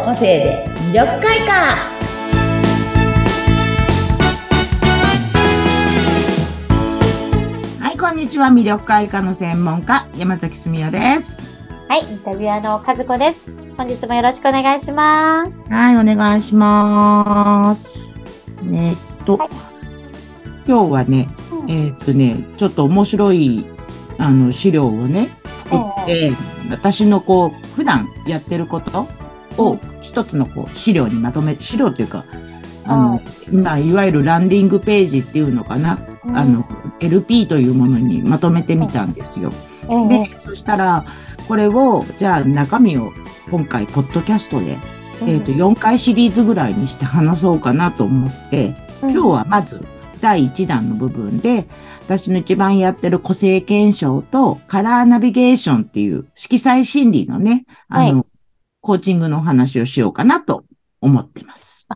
個性で魅力開花。はいこんにちは。魅力開花の専門家山崎すみよです。はいインタビュアーの和子です。本日もよろしくお願いします。はいお願いします。ねっと、はい、今日はね、うん、えー、っとねちょっと面白いあの資料をね作って、えー、私のこう普段やってることを一つのこう資料にまとめて、資料というか、あの、まあ、いわゆるランディングページっていうのかな、うん、あの、LP というものにまとめてみたんですよ。うん、で、そしたら、これを、じゃあ中身を今回、ポッドキャストで、うん、えっ、と、4回シリーズぐらいにして話そうかなと思って、今日はまず第1弾の部分で、私の一番やってる個性検証とカラーナビゲーションっていう色彩心理のね、あの、はい、コーチングの話をしようかなと思ってます。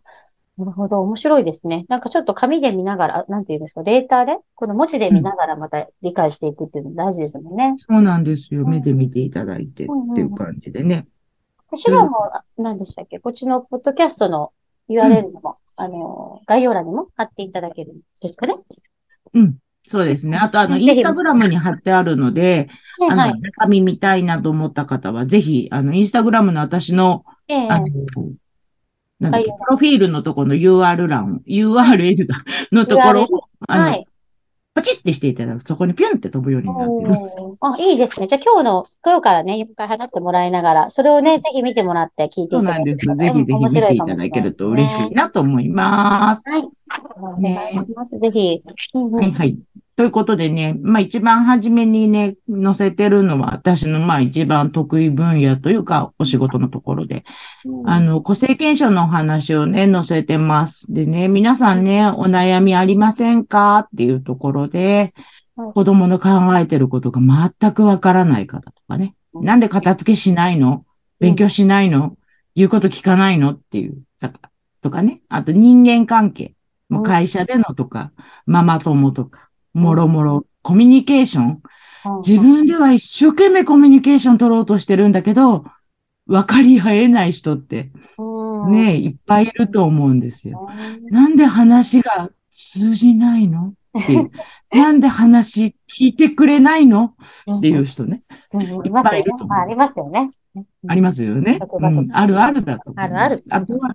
なるほど。面白いですね。なんかちょっと紙で見ながら、なんていうんですか、レーターで、この文字で見ながらまた理解していくっていうの大事ですもんね。そうなんですよ。目で見ていただいてっていう感じでね。私はもう、何でしたっけ？こっちのポッドキャストの URL も、うん、あの、概要欄にも貼っていただけるんですかね？うん。そうですね。あと、あの、インスタグラムに貼ってあるので、あの、中身見たいなと思った方は、ぜひ、あの、インスタグラムの私の、あの、なんだっけ、プロフィールのところの UR 欄、URL だ、のところを、あの、ポチってしていただくそこにピュンって飛ぶようになってる。あ、いいですね。じゃあ今日の、今日からね、一回話してもらいながら、それをね、ぜひ見てもらって聞いていただそうなんです。ぜひぜひ見ていただけると嬉しいなと思います。はい。ね、ぜひ。はいはい。ということでね、まあ一番初めにね、載せてるのは私のまあ一番得意分野というかお仕事のところで、うん、あの、個性検証のお話をね、載せてます。でね、皆さんね、お悩みありませんかっていうところで、子供の考えてることが全くわからない方とかね、なんで片付けしないの？勉強しないの？言うこと聞かないの？っていう、とかね。あと人間関係。会社でのとか、ママ友とか。もろもろ、コミュニケーション。自分では一生懸命コミュニケーション取ろうとしてるんだけど、分かり合えない人って、ねいっぱいいると思うんですよ。なんで話が通じないの？っていう。なんで話聞いてくれないの？っていう人ね。いっぱいいると思う。ありますよね。ありますよね。あるあるだと。あるある。あとは、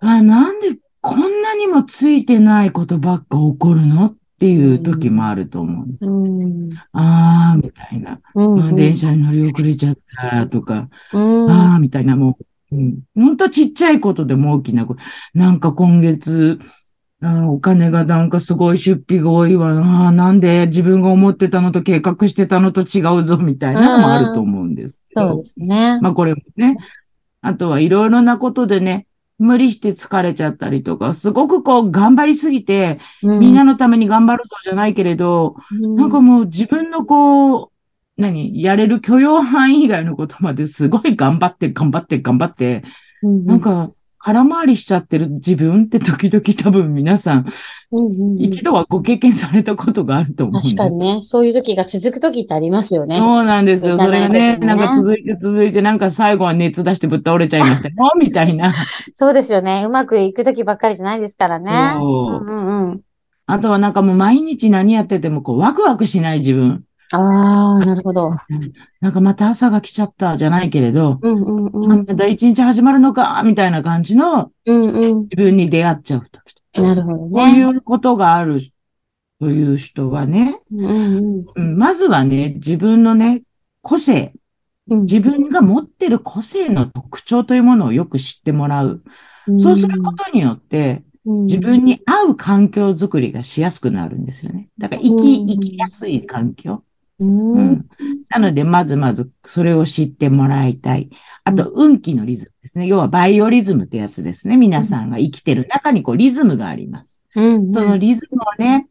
あ、なんでこんなにもついてないことばっか起こるの？っていう時もあると思う。うん、ああ、みたいな、うんうん、電車に乗り遅れちゃったとか、うん、ああ、みたいな、もう、うん、ほんとちっちゃいことでも大きなこと。なんか今月、あお金がなんかすごい出費が多いわな。なんで自分が思ってたのと計画してたのと違うぞみたいなのもあると思うんですそうですね。まあこれもね。あとはいろいろなことでね、無理して疲れちゃったりとか、すごくこう頑張りすぎて、うん、みんなのために頑張るぞじゃないけれど、うん、なんかもう自分のこう、何、やれる許容範囲以外のことまですごい頑張って、頑張って、頑張って、うん、なんか、空回りしちゃってる自分って時々多分皆さん、一度はご経験されたことがあると思う。確かにね。そういう時が続く時ってありますよね。そうなんですよ。それがね、なんか続いて続いて、なんか最後は熱出してぶっ倒れちゃいましたよ。みたいな。そうですよね。うまくいく時ばっかりじゃないですからね。うんうん、あとはなんかもう毎日何やっててもこうワクワクしない自分。ああ、なるほど。なんかまた朝が来ちゃったじゃないけれど、うんうんうん、また一日始まるのか、みたいな感じの、自分に出会っちゃうとき、なるほどね。こういうことがあるという人はね、うんうん、まずはね、自分のね、個性、自分が持ってる個性の特徴というものをよく知ってもらう。うん、そうすることによって、自分に合う環境づくりがしやすくなるんですよね。だから生き、生きやすい環境。うん、なので、まずまずそれを知ってもらいたい。あと、運気のリズムですね。要はバイオリズムってやつですね。皆さんが生きてる中にこうリズムがあります。うん、そのリズムをね、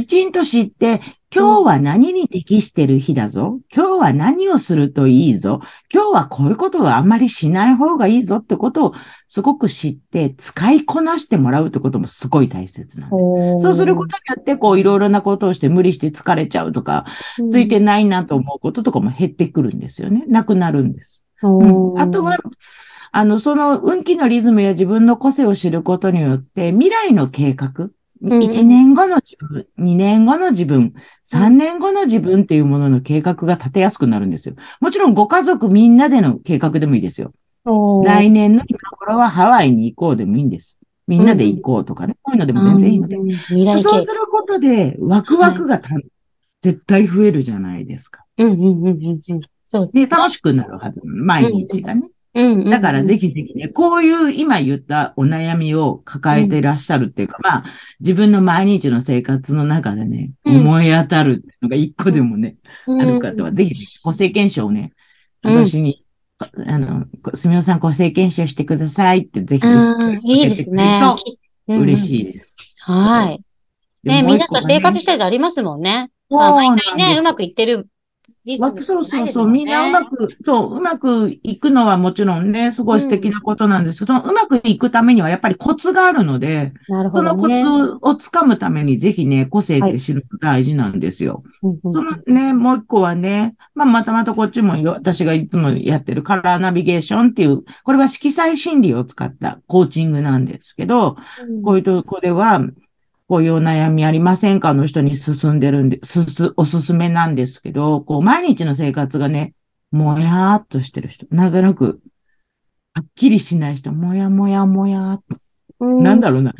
きちんと知って、今日は何に適してる日だぞ。今日は何をするといいぞ。今日はこういうことはあんまりしない方がいいぞってことをすごく知って使いこなしてもらうってこともすごい大切なんで。そうすることによって、こういろいろなことをして無理して疲れちゃうとか、ついてないなと思うこととかも減ってくるんですよね。なくなるんです。うん、あとは、あの、その運気のリズムや自分の個性を知ることによって、未来の計画、1年後の自分、2年後の自分、3年後の自分っていうものの計画が立てやすくなるんですよ。もちろんご家族みんなでの計画でもいいですよ。来年の今頃はハワイに行こうでもいいんです。みんなで行こうとかね。こういうのでも全然いいので。そうすることで、ワクワクがた、はい、絶対増えるじゃないですか。うんうんうんうんうん。そうで、楽しくなるはず。毎日がね。だからぜひぜひね、こういう今言ったお悩みを抱えていらっしゃるっていうか、うん、まあ、自分の毎日の生活の中でね、うん、思い当たるのが一個でもね、うん、ある方は、ぜひ、ね、個性検証をね、私に、あの、すみおさん個性検証してくださいってぜひ、いいですね。嬉しいです。はい。ね、皆さん生活したいとありますもんね。まあ、毎回ね、うまくいってるそうそうそう、みんなうまく、そう、うまくいくのはもちろんね、すごい素敵なことなんですけど、うん、うまくいくためにはやっぱりコツがあるので、ね、そのコツをつかむためにぜひね、個性って知るの大事なんですよ。はい、そのね、もう一個はね、まあ、またまたこっちも私がいつもやってるカラーナビゲーションっていう、これは色彩心理を使ったコーチングなんですけど、うん、こういうとこでは、こういうお悩みありませんかの人に進んでるんで、すす、おすすめなんですけど、こう、毎日の生活がね、もやーっとしてる人、なんとなく、はっきりしない人、もやもやもやーっと、なんだろうな。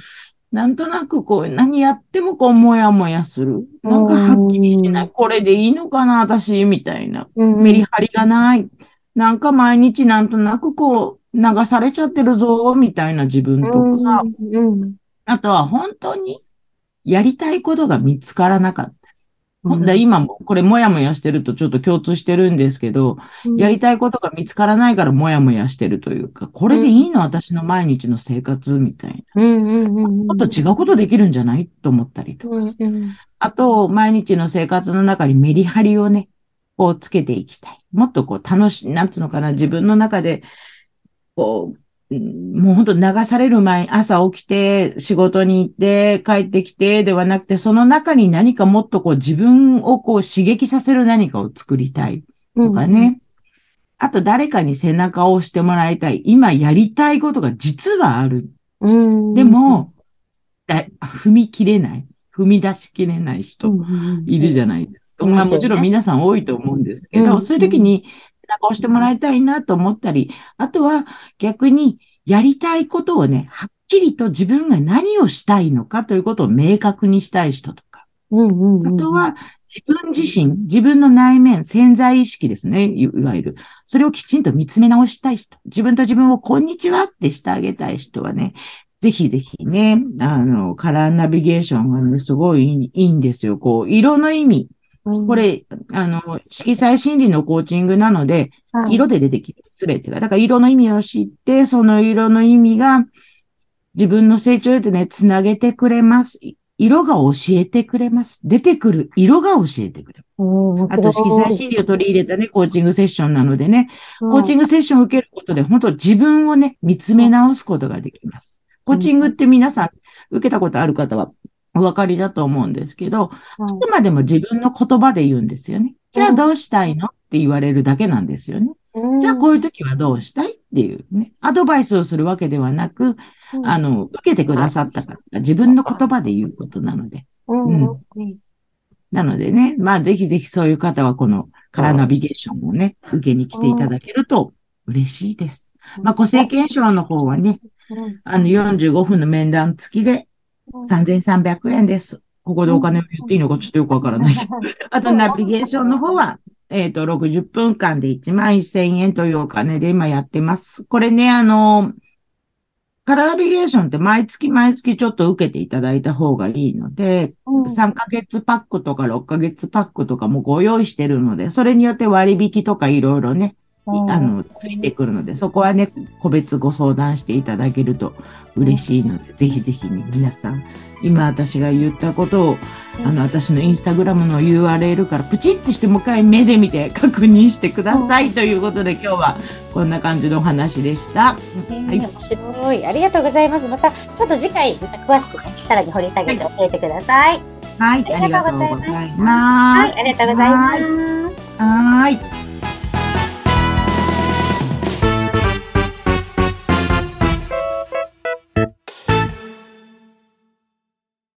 なんとなくこう、何やってもこう、もやもやする。なんかはっきりしない。これでいいのかな、私、みたいな。メリハリがない。なんか毎日なんとなくこう、流されちゃってるぞ、みたいな自分とか。あとは本当にやりたいことが見つからなかった。うん、今も、これもやもやしてるとちょっと共通してるんですけど、うん、やりたいことが見つからないからもやもやしてるというか、これでいいの、うん、私の毎日の生活みたいな。もっと違うことできるんじゃない？と思ったりとか。あと、毎日の生活の中にメリハリをね、こうつけていきたい。もっとこう楽しい、なんていうのかな、自分の中で、こう、もう本当流される前に朝起きて仕事に行って帰ってきてではなくて、その中に何かもっとこう自分をこう刺激させる何かを作りたいとかね。うん、あと誰かに背中を押してもらいたい。今やりたいことが実はある。うん、でも、踏み切れない。踏み出しきれない人いるじゃないですか。まあもちろん皆さん多いと思うんですけど、そういう時に中をしてもらいたいなと思ったり、あとは逆にやりたいことをね、はっきりと自分が何をしたいのかということを明確にしたい人とか。あとは自分自身、自分の内面、潜在意識ですね。いわゆる。それをきちんと見つめ直したい人。自分と自分をこんにちはってしてあげたい人はね、ぜひぜひね、あの、カラーナビゲーションがね、すごいいいんですよ。こう、色の意味。これ、あの、色彩心理のコーチングなので、色で出てきます。すべてが。だから色の意味を知って、その色の意味が自分の成長へとね、つなげてくれます。色が教えてくれます。出てくる色が教えてくれます。あと、色彩心理を取り入れたね、コーチングセッションなのでね、コーチングセッションを受けることで、本当自分をね、見つめ直すことができます。コーチングって皆さん、受けたことある方はお分かりだと思うんですけど、あくまでも自分の言葉で言うんですよね。じゃあどうしたいの？って言われるだけなんですよね。じゃあこういう時はどうしたいっていうね。アドバイスをするわけではなく、あの、受けてくださったから自分の言葉で言うことなので。うん。なのでね、まあぜひぜひそういう方はこのカラーナビゲーションをね、受けに来ていただけると嬉しいです。まあ個性検証の方はね、あの45分の面談付きで3300円です。ここでお金を言っていいのかちょっとよくわからない。あと、ナビゲーションの方は、えっ、ー、と、60分間で1万1000円というお金で今やってます。これね、あの、カラーナビゲーションって毎月毎月ちょっと受けていただいた方がいいので、うん、3ヶ月パックとか6ヶ月パックとかもご用意してるので、それによって割引とかいろいろね、あの、ついてくるので、そこはね、個別ご相談していただけると嬉しいので、ぜひぜひね、皆さん、今私が言ったことを、あの、私のインスタグラムの URL からプチってしてもう一回目で見て確認してくださいということで今日はこんな感じのお話でした。はい。面白い。ありがとうございます。また、ちょっっと次回、また詳しくね、さらに掘り下げて教えてください。はい、ありがとうございます。はい、ありがとうございます。はい。